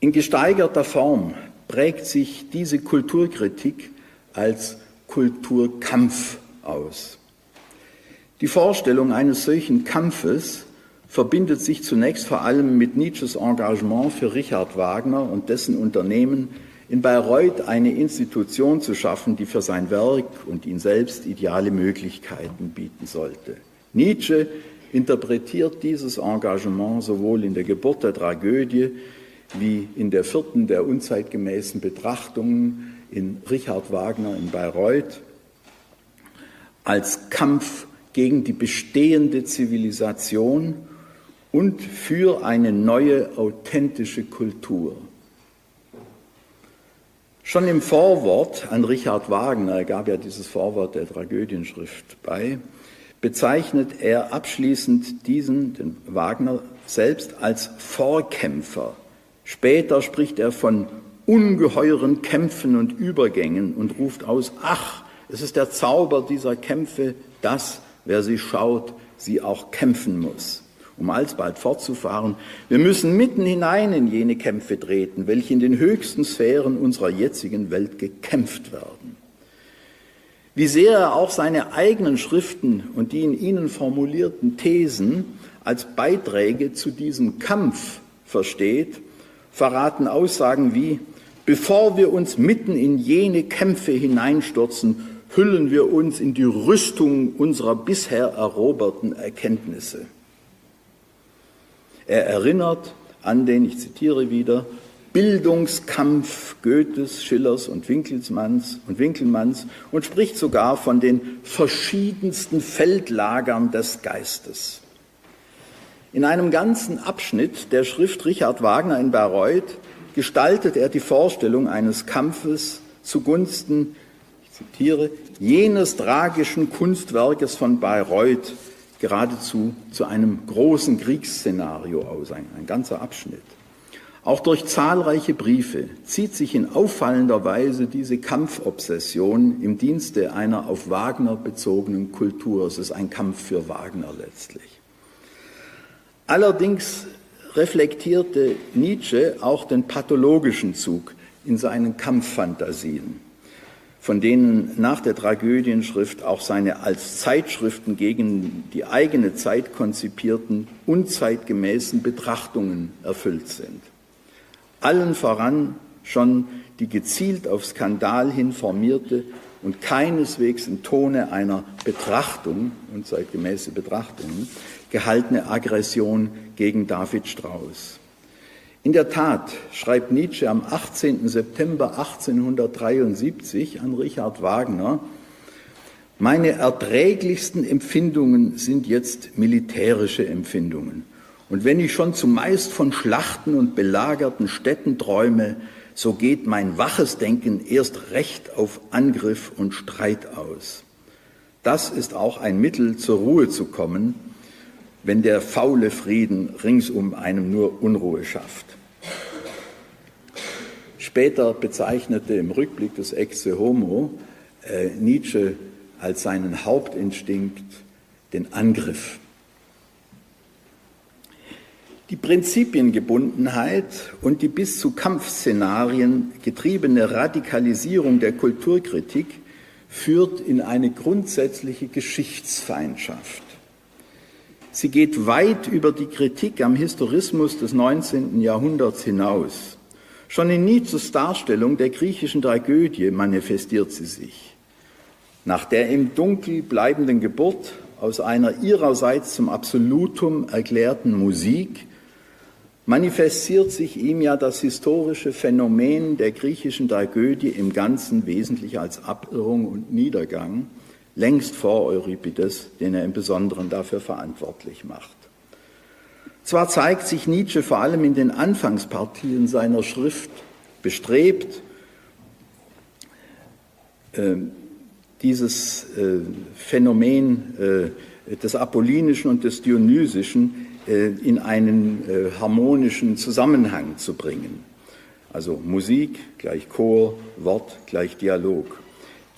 S1: In gesteigerter Form prägt sich diese Kulturkritik als Kulturkampf aus. Die Vorstellung eines solchen Kampfes verbindet sich zunächst vor allem mit Nietzsches Engagement für Richard Wagner und dessen Unternehmen, in Bayreuth eine Institution zu schaffen, die für sein Werk und ihn selbst ideale Möglichkeiten bieten sollte. Nietzsche interpretiert dieses Engagement sowohl in der Geburt der Tragödie wie in der vierten der unzeitgemäßen Betrachtungen in Richard Wagner in Bayreuth als Kampf gegen die bestehende Zivilisation und für eine neue authentische Kultur. Schon im Vorwort an Richard Wagner, er gab ja dieses Vorwort der Tragödienschrift bei, bezeichnet er abschließend diesen, den Wagner, selbst als Vorkämpfer. Später spricht er von ungeheuren Kämpfen und Übergängen und ruft aus, ach, es ist der Zauber dieser Kämpfe, dass, wer sie schaut, sie auch kämpfen muss um alsbald fortzufahren, wir müssen mitten hinein in jene Kämpfe treten, welche in den höchsten Sphären unserer jetzigen Welt gekämpft werden. Wie sehr er auch seine eigenen Schriften und die in ihnen formulierten Thesen als Beiträge zu diesem Kampf versteht, verraten Aussagen wie, bevor wir uns mitten in jene Kämpfe hineinstürzen, hüllen wir uns in die Rüstung unserer bisher eroberten Erkenntnisse. Er erinnert an den, ich zitiere wieder, Bildungskampf Goethes, Schillers und Winkelsmanns und Winkelmanns und spricht sogar von den verschiedensten Feldlagern des Geistes. In einem ganzen Abschnitt der Schrift Richard Wagner in Bayreuth gestaltet er die Vorstellung eines Kampfes zugunsten, ich zitiere, jenes tragischen Kunstwerkes von Bayreuth, geradezu zu einem großen Kriegsszenario aus, ein, ein ganzer Abschnitt. Auch durch zahlreiche Briefe zieht sich in auffallender Weise diese Kampfobsession im Dienste einer auf Wagner bezogenen Kultur. Es ist ein Kampf für Wagner letztlich. Allerdings reflektierte Nietzsche auch den pathologischen Zug in seinen Kampffantasien von denen nach der Tragödienschrift auch seine als Zeitschriften gegen die eigene Zeit konzipierten, unzeitgemäßen Betrachtungen erfüllt sind. Allen voran schon die gezielt auf Skandal hin formierte und keineswegs im Tone einer Betrachtung, unzeitgemäße Betrachtungen, gehaltene Aggression gegen David Strauß. In der Tat schreibt Nietzsche am 18. September 1873 an Richard Wagner, meine erträglichsten Empfindungen sind jetzt militärische Empfindungen. Und wenn ich schon zumeist von Schlachten und belagerten Städten träume, so geht mein waches Denken erst recht auf Angriff und Streit aus. Das ist auch ein Mittel, zur Ruhe zu kommen, wenn der faule Frieden ringsum einem nur Unruhe schafft. Später bezeichnete im Rückblick des Exe Homo äh, Nietzsche als seinen Hauptinstinkt den Angriff. Die Prinzipiengebundenheit und die bis zu Kampfszenarien getriebene Radikalisierung der Kulturkritik führt in eine grundsätzliche Geschichtsfeindschaft. Sie geht weit über die Kritik am Historismus des 19. Jahrhunderts hinaus. Schon in Nietzsches Darstellung der griechischen Tragödie manifestiert sie sich. Nach der im Dunkel bleibenden Geburt aus einer ihrerseits zum Absolutum erklärten Musik manifestiert sich ihm ja das historische Phänomen der griechischen Tragödie im Ganzen wesentlich als Abirrung und Niedergang, längst vor Euripides, den er im Besonderen dafür verantwortlich macht. Zwar zeigt sich Nietzsche vor allem in den Anfangspartien seiner Schrift bestrebt, äh, dieses äh, Phänomen äh, des Apollinischen und des Dionysischen äh, in einen harmonischen Zusammenhang zu bringen. Also Musik gleich Chor, Wort gleich Dialog.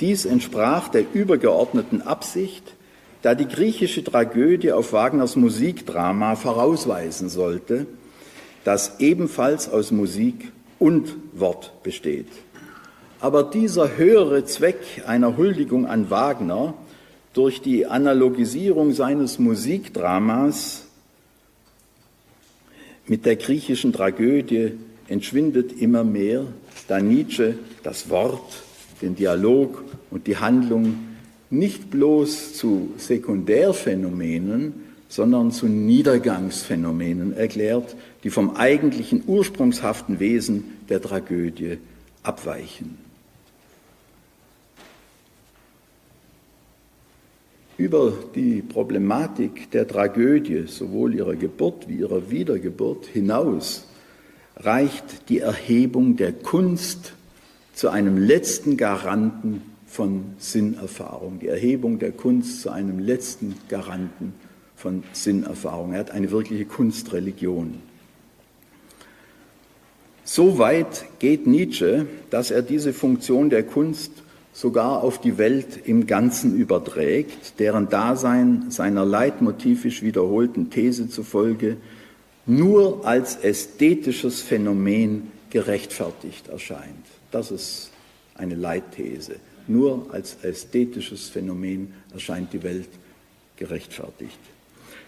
S1: Dies entsprach der übergeordneten Absicht, da die griechische Tragödie auf Wagners Musikdrama vorausweisen sollte, das ebenfalls aus Musik und Wort besteht. Aber dieser höhere Zweck einer Huldigung an Wagner durch die Analogisierung seines Musikdramas mit der griechischen Tragödie entschwindet immer mehr, da Nietzsche das Wort, den Dialog und die Handlung nicht bloß zu Sekundärphänomenen, sondern zu Niedergangsphänomenen erklärt, die vom eigentlichen ursprungshaften Wesen der Tragödie abweichen. über die Problematik der Tragödie, sowohl ihrer Geburt wie ihrer Wiedergeburt hinaus, reicht die Erhebung der Kunst zu einem letzten Garanten von Sinnerfahrung, die Erhebung der Kunst zu einem letzten Garanten von Sinnerfahrung. Er hat eine wirkliche Kunstreligion. So weit geht Nietzsche, dass er diese Funktion der Kunst sogar auf die Welt im Ganzen überträgt, deren Dasein seiner leitmotivisch wiederholten These zufolge nur als ästhetisches Phänomen gerechtfertigt erscheint. Das ist eine Leitthese. Nur als ästhetisches Phänomen erscheint die Welt gerechtfertigt.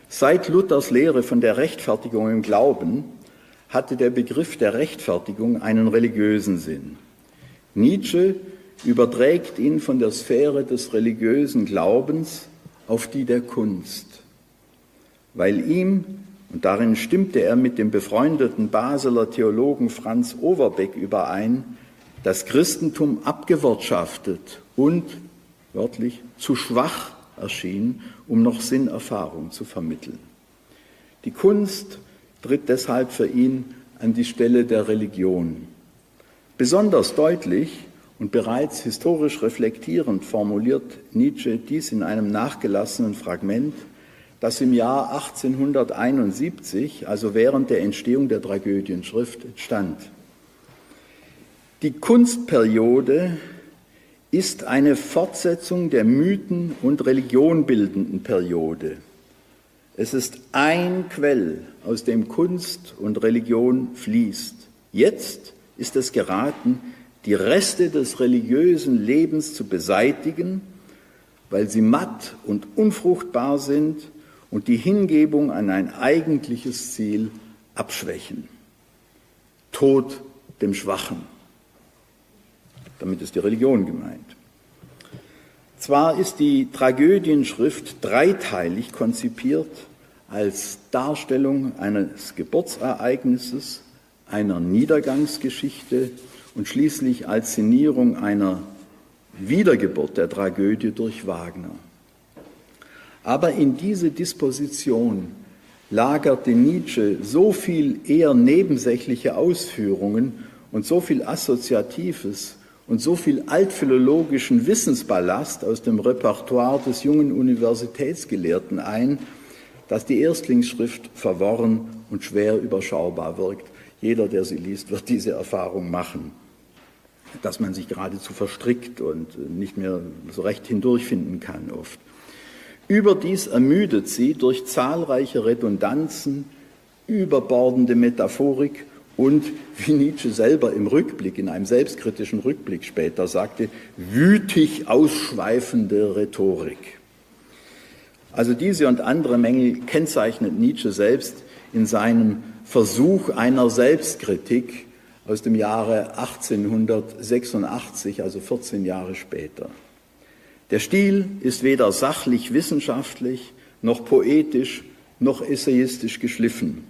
S1: Seit Luthers Lehre von der Rechtfertigung im Glauben hatte der Begriff der Rechtfertigung einen religiösen Sinn. Nietzsche überträgt ihn von der Sphäre des religiösen Glaubens auf die der Kunst, weil ihm, und darin stimmte er mit dem befreundeten Basler Theologen Franz Overbeck überein, das Christentum abgewirtschaftet und, wörtlich, zu schwach erschien, um noch Sinnerfahrung zu vermitteln. Die Kunst tritt deshalb für ihn an die Stelle der Religion. Besonders deutlich und bereits historisch reflektierend formuliert Nietzsche dies in einem nachgelassenen Fragment, das im Jahr 1871, also während der Entstehung der Tragödienschrift, entstand. Die Kunstperiode ist eine Fortsetzung der Mythen- und Religionbildenden Periode. Es ist ein Quell, aus dem Kunst und Religion fließt. Jetzt ist es geraten, die Reste des religiösen Lebens zu beseitigen, weil sie matt und unfruchtbar sind und die Hingebung an ein eigentliches Ziel abschwächen. Tod dem Schwachen. Damit ist die Religion gemeint. Zwar ist die Tragödienschrift dreiteilig konzipiert als Darstellung eines Geburtsereignisses, einer Niedergangsgeschichte und schließlich als Szenierung einer Wiedergeburt der Tragödie durch Wagner. Aber in diese Disposition lagerte Nietzsche so viel eher nebensächliche Ausführungen und so viel Assoziatives und so viel altphilologischen Wissensballast aus dem Repertoire des jungen Universitätsgelehrten ein, dass die Erstlingsschrift verworren und schwer überschaubar wirkt. Jeder, der sie liest, wird diese Erfahrung machen, dass man sich geradezu verstrickt und nicht mehr so recht hindurchfinden kann oft. Überdies ermüdet sie durch zahlreiche Redundanzen, überbordende Metaphorik und, wie Nietzsche selber im Rückblick, in einem selbstkritischen Rückblick später sagte, wütig ausschweifende Rhetorik. Also diese und andere Mängel kennzeichnet Nietzsche selbst in seinem Versuch einer Selbstkritik aus dem Jahre 1886, also 14 Jahre später. Der Stil ist weder sachlich wissenschaftlich noch poetisch noch essayistisch geschliffen.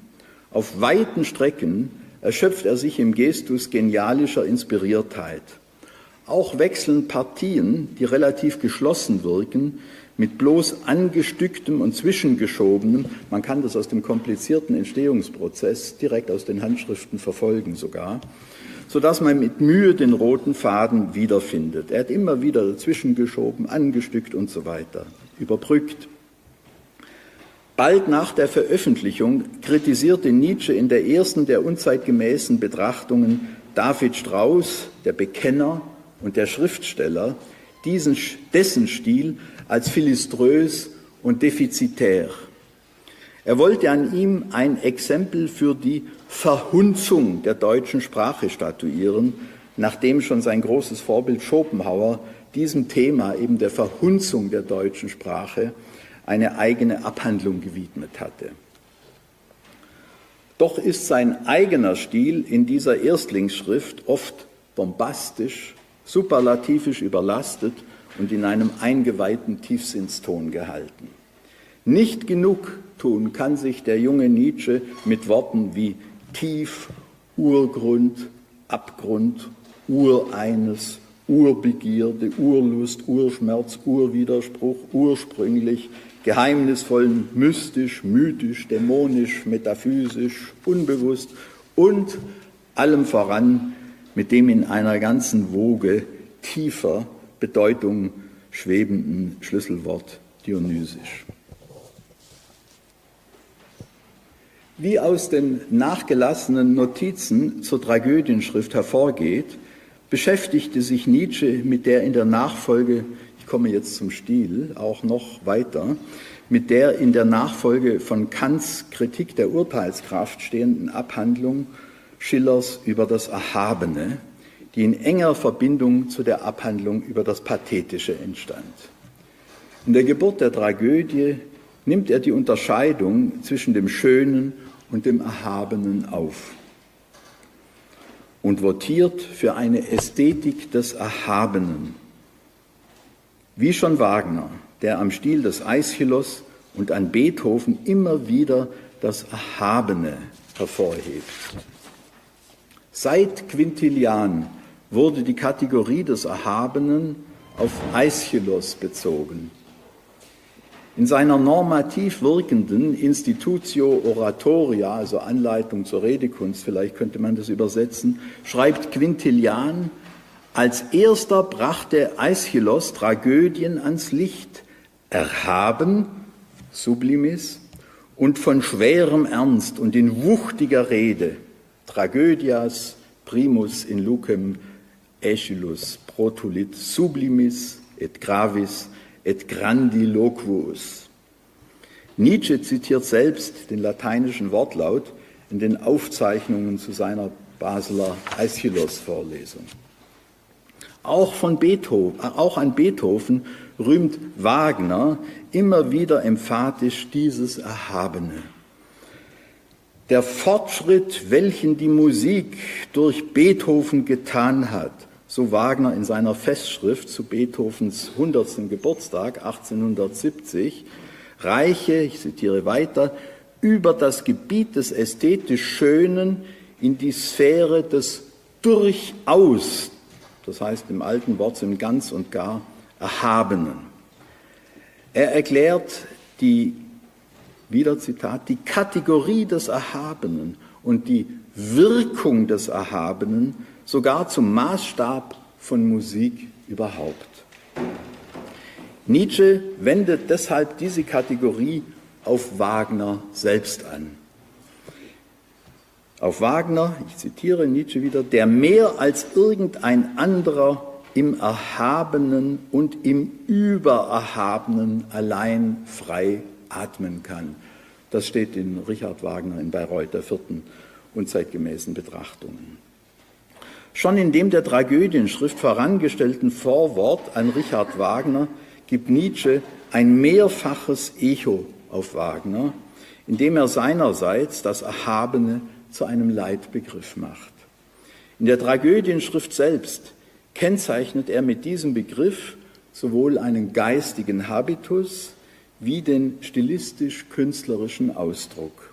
S1: Auf weiten Strecken erschöpft er sich im Gestus genialischer Inspiriertheit. Auch wechseln Partien, die relativ geschlossen wirken, mit bloß angestücktem und zwischengeschobenem, man kann das aus dem komplizierten Entstehungsprozess direkt aus den Handschriften verfolgen sogar, sodass man mit Mühe den roten Faden wiederfindet. Er hat immer wieder dazwischen geschoben, angestückt und so weiter, überbrückt. Bald nach der Veröffentlichung kritisierte Nietzsche in der ersten der unzeitgemäßen Betrachtungen David Strauss, der Bekenner und der Schriftsteller, diesen, dessen Stil als philiströs und defizitär. Er wollte an ihm ein Exempel für die Verhunzung der deutschen Sprache statuieren, nachdem schon sein großes Vorbild Schopenhauer diesem Thema eben der Verhunzung der deutschen Sprache eine eigene Abhandlung gewidmet hatte. Doch ist sein eigener Stil in dieser Erstlingsschrift oft bombastisch, superlativisch überlastet und in einem eingeweihten Tiefsinnston gehalten. Nicht genug tun kann sich der junge Nietzsche mit Worten wie tief, Urgrund, Abgrund, Ureines, Urbegierde, Urlust, Urschmerz, Urwiderspruch, ursprünglich, geheimnisvoll, mystisch, mythisch, dämonisch, metaphysisch, unbewusst und allem voran mit dem in einer ganzen Woge tiefer Bedeutung schwebenden Schlüsselwort dionysisch. Wie aus den nachgelassenen Notizen zur Tragödienschrift hervorgeht, beschäftigte sich Nietzsche mit der in der Nachfolge, ich komme jetzt zum Stil, auch noch weiter, mit der in der Nachfolge von Kants Kritik der Urteilskraft stehenden Abhandlung Schillers über das Erhabene, die in enger Verbindung zu der Abhandlung über das Pathetische entstand. In der Geburt der Tragödie nimmt er die Unterscheidung zwischen dem Schönen und dem Erhabenen auf und votiert für eine Ästhetik des Erhabenen. Wie schon Wagner, der am Stil des Aeschylus und an Beethoven immer wieder das Erhabene hervorhebt. Seit Quintilian wurde die Kategorie des Erhabenen auf Aeschylus bezogen. In seiner normativ wirkenden Institutio Oratoria, also Anleitung zur Redekunst, vielleicht könnte man das übersetzen, schreibt Quintilian, als erster brachte Aeschylus Tragödien ans Licht, erhaben, sublimis, und von schwerem Ernst und in wuchtiger Rede, Tragödias primus in lucem Aeschylus protulit sublimis et gravis et grandiloquus. Nietzsche zitiert selbst den lateinischen Wortlaut in den Aufzeichnungen zu seiner Basler Aeschylus-Vorlesung. Auch, von Beethoven, auch an Beethoven rühmt Wagner immer wieder emphatisch dieses Erhabene. Der Fortschritt, welchen die Musik durch Beethoven getan hat, so Wagner in seiner Festschrift zu Beethovens 100. Geburtstag 1870, reiche, ich zitiere weiter, über das Gebiet des ästhetisch Schönen in die Sphäre des durchaus, das heißt im alten Wort im ganz und gar Erhabenen. Er erklärt die, wieder Zitat, die Kategorie des Erhabenen und die Wirkung des Erhabenen sogar zum Maßstab von Musik überhaupt. Nietzsche wendet deshalb diese Kategorie auf Wagner selbst an. Auf Wagner, ich zitiere Nietzsche wieder, der mehr als irgendein anderer im Erhabenen und im Übererhabenen allein frei atmen kann. Das steht in Richard Wagner in Bayreuth der vierten unzeitgemäßen Betrachtungen. Schon in dem der Tragödienschrift vorangestellten Vorwort an Richard Wagner gibt Nietzsche ein mehrfaches Echo auf Wagner, indem er seinerseits das Erhabene zu einem Leitbegriff macht. In der Tragödienschrift selbst kennzeichnet er mit diesem Begriff sowohl einen geistigen Habitus wie den stilistisch-künstlerischen Ausdruck.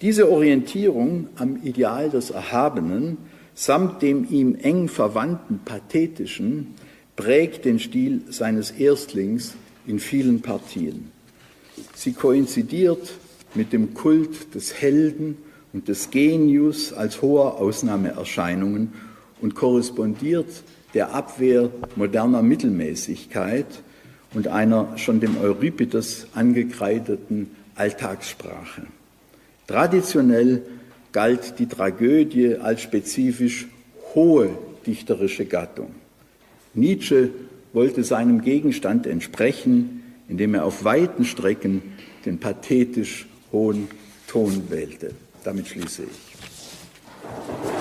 S1: Diese Orientierung am Ideal des Erhabenen samt dem ihm eng verwandten Pathetischen prägt den Stil seines Erstlings in vielen Partien. Sie koinzidiert mit dem Kult des Helden und des Genius als hoher Ausnahmeerscheinungen und korrespondiert der Abwehr moderner Mittelmäßigkeit und einer schon dem Euripides angekreideten Alltagssprache. Traditionell galt die Tragödie als spezifisch hohe dichterische Gattung. Nietzsche wollte seinem Gegenstand entsprechen, indem er auf weiten Strecken den pathetisch hohen Ton wählte. Damit schließe ich.